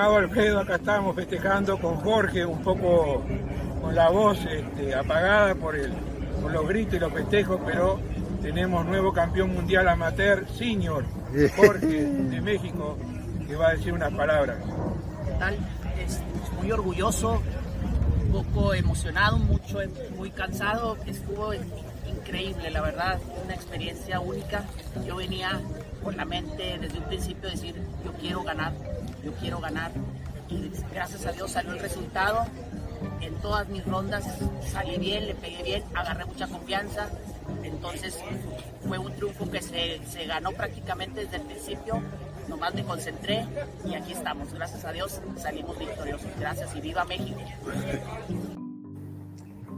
estimado Alfredo, acá estamos festejando con Jorge, un poco con la voz este, apagada por, el, por los gritos y los festejos, pero tenemos nuevo campeón mundial amateur senior, Jorge de México, que va a decir unas palabras. Tal, es muy orgulloso, un poco emocionado, mucho, muy cansado, estuvo increíble, la verdad, una experiencia única. Yo venía con la mente desde un principio de decir, yo quiero ganar, yo quiero ganar. Y gracias a Dios salió el resultado. En todas mis rondas salí bien, le pegué bien, agarré mucha confianza. Entonces fue un triunfo que se, se ganó prácticamente desde el principio. Nomás me concentré y aquí estamos. Gracias a Dios salimos victoriosos. Gracias y viva México.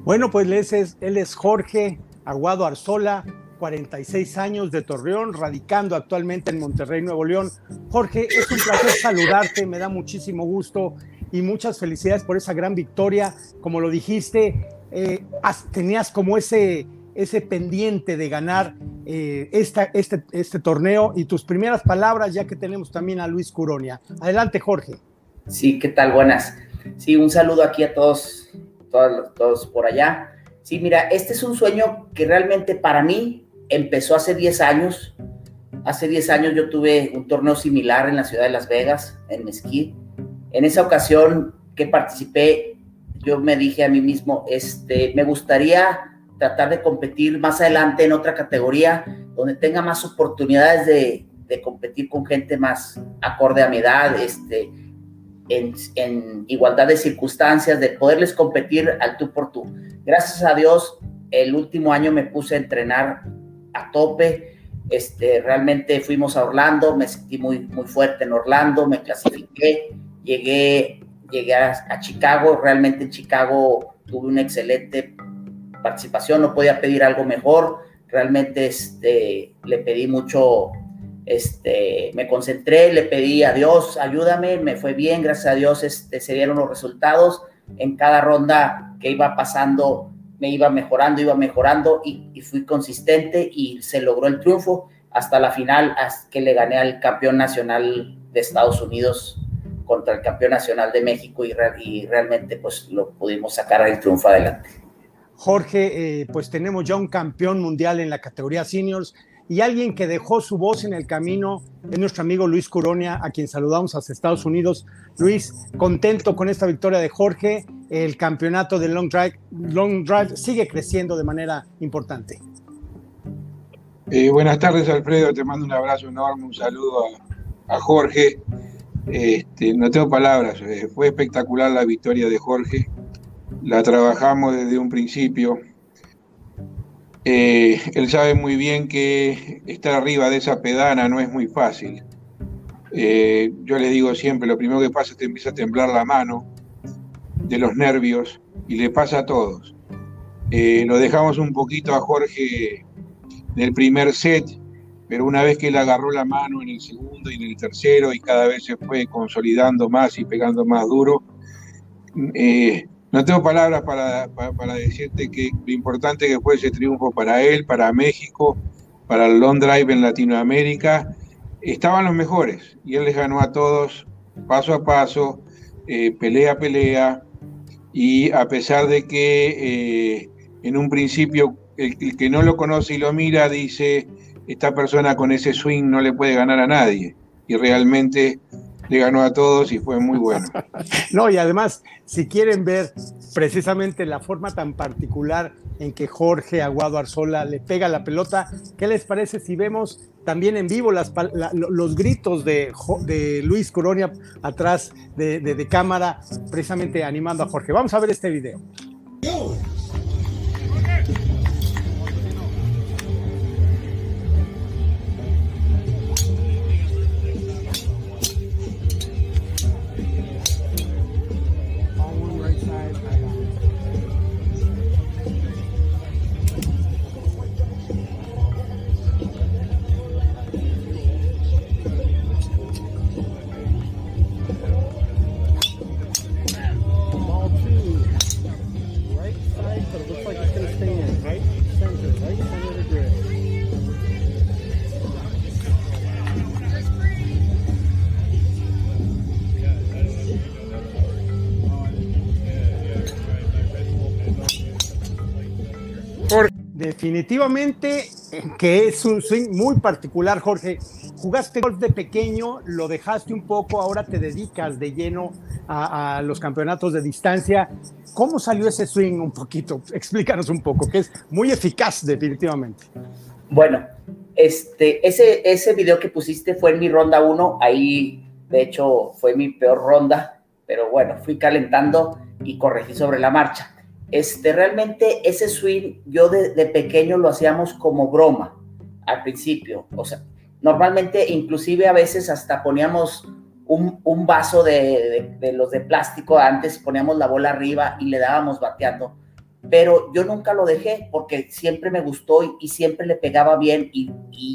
Bueno, pues él es, él es Jorge Aguado Arzola, 46 años de Torreón, radicando actualmente en Monterrey, Nuevo León. Jorge, es un placer saludarte, me da muchísimo gusto y muchas felicidades por esa gran victoria. Como lo dijiste, eh, tenías como ese, ese pendiente de ganar eh, esta, este, este torneo y tus primeras palabras, ya que tenemos también a Luis Curonia. Adelante, Jorge. Sí, ¿qué tal? Buenas. Sí, un saludo aquí a todos, todos, todos por allá. Sí, mira, este es un sueño que realmente para mí empezó hace 10 años. Hace 10 años yo tuve un torneo similar en la ciudad de Las Vegas, en Mesquite. En esa ocasión que participé, yo me dije a mí mismo, este, me gustaría tratar de competir más adelante en otra categoría donde tenga más oportunidades de, de competir con gente más acorde a mi edad, este, en, igualdad de circunstancias, de poderles competir al tú por tú. Gracias a Dios, el último año me puse a entrenar a tope. Este, realmente fuimos a Orlando, me sentí muy, muy fuerte en Orlando, me clasifiqué, llegué, llegué a, Chicago, realmente en Chicago tuve una excelente participación, no podía pedir algo mejor, realmente este, le pedí mucho este, me concentré, le pedí a Dios, ayúdame, me fue bien, gracias a Dios este, se dieron los resultados. En cada ronda que iba pasando, me iba mejorando, iba mejorando y, fui consistente y se logró el triunfo hasta la final, hasta que le gané al campeón nacional de Estados Unidos contra el campeón nacional de México y, realmente pues lo pudimos sacar el triunfo adelante. Jorge, eh, pues tenemos ya un campeón mundial en la categoría seniors y alguien que dejó su voz en el camino es nuestro amigo Luis Curonia, a quien saludamos hasta Estados Unidos. Luis, contento con esta victoria de Jorge. El campeonato de Long Drive, Long Drive sigue creciendo de manera importante. Eh, buenas tardes, Alfredo. Te mando un abrazo enorme, un saludo a, Jorge. Este, no tengo palabras, eh, fue espectacular la victoria de Jorge. La trabajamos desde un principio eh, él sabe muy bien que estar arriba de esa pedana no es muy fácil. Yo le digo siempre, lo primero que pasa es que empieza a temblar la mano de los nervios y le pasa a todos. Eh, lo dejamos un poquito a Jorge en el primer set, pero una vez que él agarró la mano en el segundo y en el tercero y cada vez se fue consolidando más y pegando más duro, no tengo palabras para, decirte que lo importante que fue ese triunfo para él, para México, para el long drive en Latinoamérica. Estaban los mejores y él les ganó a todos paso a paso, eh, pelea a pelea. Y a pesar de que eh, en un principio el, el, que no lo conoce y lo mira dice, esta persona con ese swing no le puede ganar a nadie. Y realmente le ganó a todos y fue muy bueno. no, y además, si quieren ver precisamente la forma tan particular en que Jorge Aguado Arzola le pega la pelota, ¿qué les parece si vemos también en vivo los gritos de, de, Luis Coronia atrás de, de cámara, precisamente animando a Jorge? Vamos a ver este video. Definitivamente que es un swing muy particular, Jorge. Jugaste golf de pequeño, lo dejaste un poco, ahora te dedicas de lleno a, a, los campeonatos de distancia. ¿Cómo salió ese swing un poquito? Explícanos un poco, que es muy eficaz definitivamente. Bueno, este, ese, ese video que pusiste fue en mi ronda 1, ahí de hecho fue mi peor ronda, pero bueno, fui calentando y corregí sobre la marcha. Este, realmente ese swing yo de, pequeño lo hacíamos como broma al principio, o sea, normalmente inclusive a veces hasta poníamos un, vaso de, los de plástico antes, poníamos la bola arriba y le dábamos bateando pero yo nunca lo dejé porque siempre me gustó y, siempre le pegaba bien y,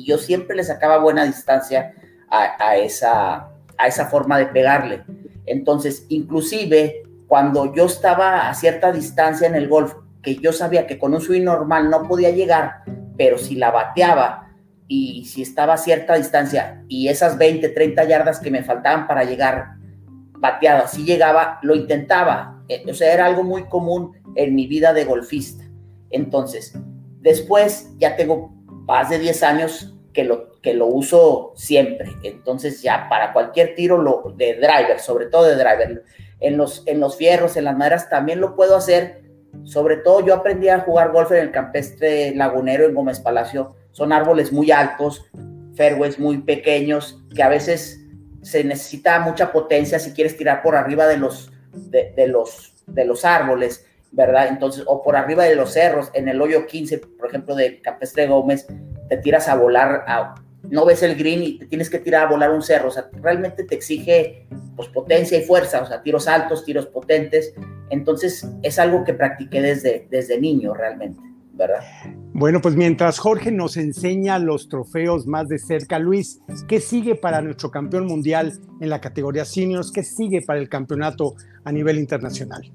yo siempre le sacaba buena distancia a, esa, a esa forma de pegarle. Entonces, inclusive cuando yo estaba a cierta distancia en el golf, que yo sabía que con un swing normal no podía llegar, pero si la bateaba y si estaba a cierta distancia y esas 20, 30 yardas que me faltaban para llegar bateada, si llegaba, lo intentaba. Eh, o sea, era algo muy común en mi vida de golfista. Entonces, después ya tengo más de 10 años que lo, que lo uso siempre. Entonces, ya para cualquier tiro lo, de driver, sobre todo de driver, en los, en los fierros, en las maderas, también lo puedo hacer. Sobre todo, yo aprendí a jugar golf en el campestre lagunero en Gómez Palacio. Son árboles muy altos, fairways muy pequeños, que a veces se necesita mucha potencia si quieres tirar por arriba de los, de, los, de los árboles. ¿verdad? Entonces, o por arriba de los cerros, en el hoyo 15, por ejemplo, de Campestre Gómez, te tiras a volar, a, no ves el green y te tienes que tirar a volar un cerro, o sea, realmente te exige pues potencia y fuerza, o sea, tiros altos, tiros potentes, entonces es algo que practiqué desde, desde niño realmente, ¿verdad? Bueno, pues mientras Jorge nos enseña los trofeos más de cerca, Luis, ¿qué sigue para nuestro campeón mundial en la categoría seniors? ¿Qué sigue para el campeonato a nivel internacional?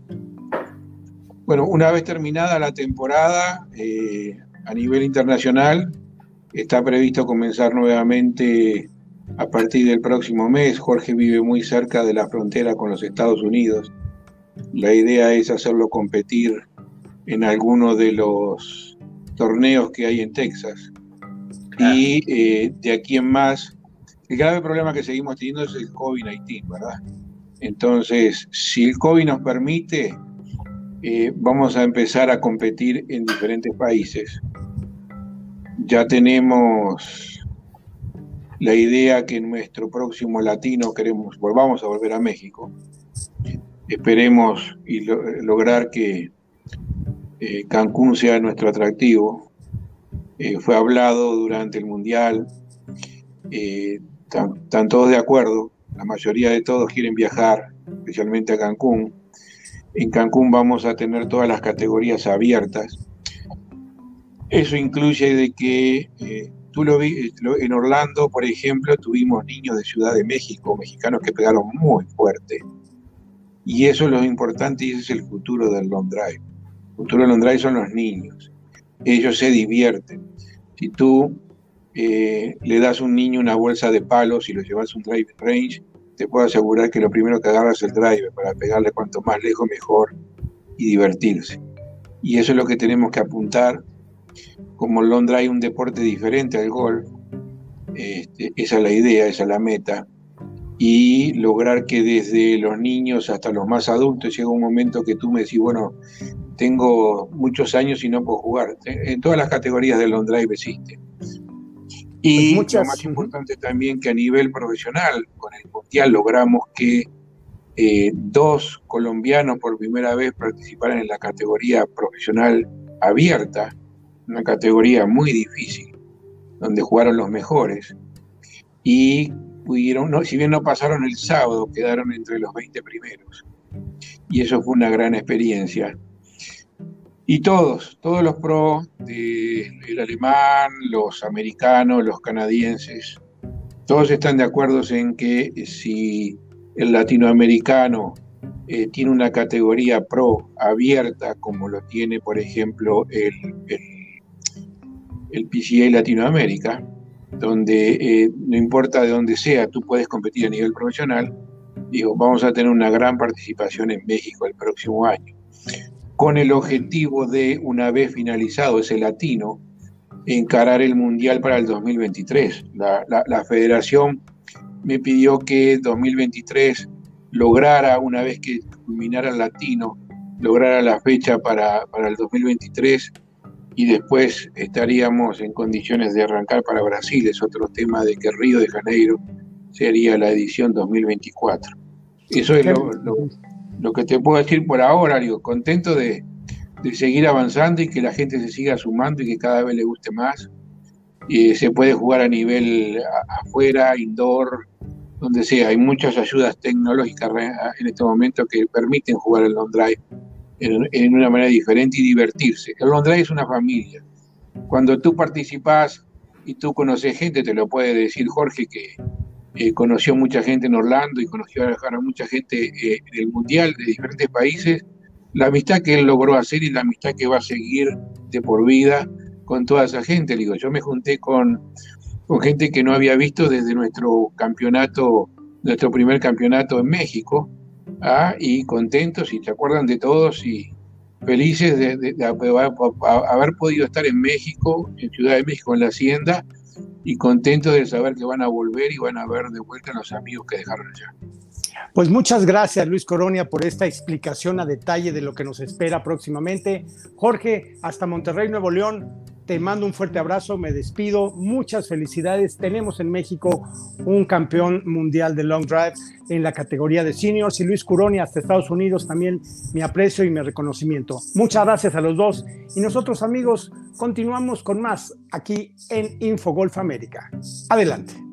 Bueno, una vez terminada la temporada eh, a nivel internacional, está previsto comenzar nuevamente a partir del próximo mes. Jorge vive muy cerca de la frontera con los Estados Unidos. La idea es hacerlo competir en alguno de los torneos que hay en Texas. Claro. Y eh, de aquí en más, el grave problema que seguimos teniendo es el COVID-19, ¿verdad? Entonces, si el COVID nos permite, eh, vamos a empezar a competir en diferentes países. Ya tenemos la idea que en nuestro próximo latino queremos, volvamos a volver a México. Esperemos y lo, lograr que eh, Cancún sea nuestro atractivo. Eh, fue hablado durante el Mundial, están eh, todos de acuerdo, la mayoría de todos quieren viajar, especialmente a Cancún en Cancún vamos a tener todas las categorías abiertas. Eso incluye de que eh, tú lo vi en Orlando, por ejemplo, tuvimos niños de Ciudad de México, mexicanos que pegaron muy fuerte. Y eso es lo importante y ese es el futuro del long drive. El futuro del long drive son los niños. Ellos se divierten. Si tú eh, le das a un niño una bolsa de palos y lo llevas a un drive range, te puedo asegurar que lo primero que agarra es el driver para pegarle cuanto más lejos mejor y divertirse. Y eso es lo que tenemos que apuntar. Como el long drive un deporte diferente al golf, este, esa es la idea, esa es la meta. Y lograr que desde los niños hasta los más adultos llega un momento que tú me decís, bueno, tengo muchos años y no puedo jugar. En todas las categorías del long drive existe. Y pues muchas... lo más importante también que a nivel profesional, con el Mundial logramos que eh, dos colombianos por primera vez participaran en la categoría profesional abierta, una categoría muy difícil, donde jugaron los mejores. Y pudieron, no, si bien no pasaron el sábado, quedaron entre los 20 primeros. Y eso fue una gran experiencia. Y todos, todos los pros, de, el alemán, los americanos, los canadienses, todos están de acuerdo en que si el latinoamericano eh, tiene una categoría pro abierta, como lo tiene, por ejemplo, el, el PCA Latinoamérica, donde eh, no importa de dónde sea, tú puedes competir a nivel profesional, digo, vamos a tener una gran participación en México el próximo año con el objetivo de, una vez finalizado ese latino, encarar el Mundial para el 2023. La, la federación me pidió que 2023 lograra, una vez que culminara el latino, lograra la fecha para, para el 2023 y después estaríamos en condiciones de arrancar para Brasil. Es otro tema de que Río de Janeiro sería la edición 2024. Eso es lo, que te puedo decir por ahora, digo, contento de, de, seguir avanzando y que la gente se siga sumando y que cada vez le guste más. y se puede jugar a nivel afuera, indoor, donde sea. Hay muchas ayudas tecnológicas en este momento que permiten jugar el long drive en, una manera diferente y divertirse. El long drive es una familia. Cuando tú participas y tú conoces gente, te lo puede decir Jorge, que eh, conoció mucha gente en Orlando y conoció a, mucha gente eh, en el Mundial de diferentes países, la amistad que él logró hacer y la amistad que va a seguir de por vida con toda esa gente. Digo, yo me junté con con gente que no había visto desde nuestro campeonato, nuestro primer campeonato en México, ¿ah? y contentos y se acuerdan de todos y felices de, haber podido estar en México, en Ciudad de México, en la Hacienda, y contentos de saber que van a volver y van a ver de vuelta a los amigos que dejaron allá. Pues muchas gracias Luis Coronia por esta explicación a detalle de lo que nos espera próximamente. Jorge, hasta Monterrey, Nuevo León. Te mando un fuerte abrazo, me despido, muchas felicidades. Tenemos en México un campeón mundial de long drive en la categoría de seniors y Luis Curoni hasta Estados Unidos también mi aprecio y mi reconocimiento. Muchas gracias a los dos y nosotros amigos continuamos con más aquí en Infogolf América. Adelante.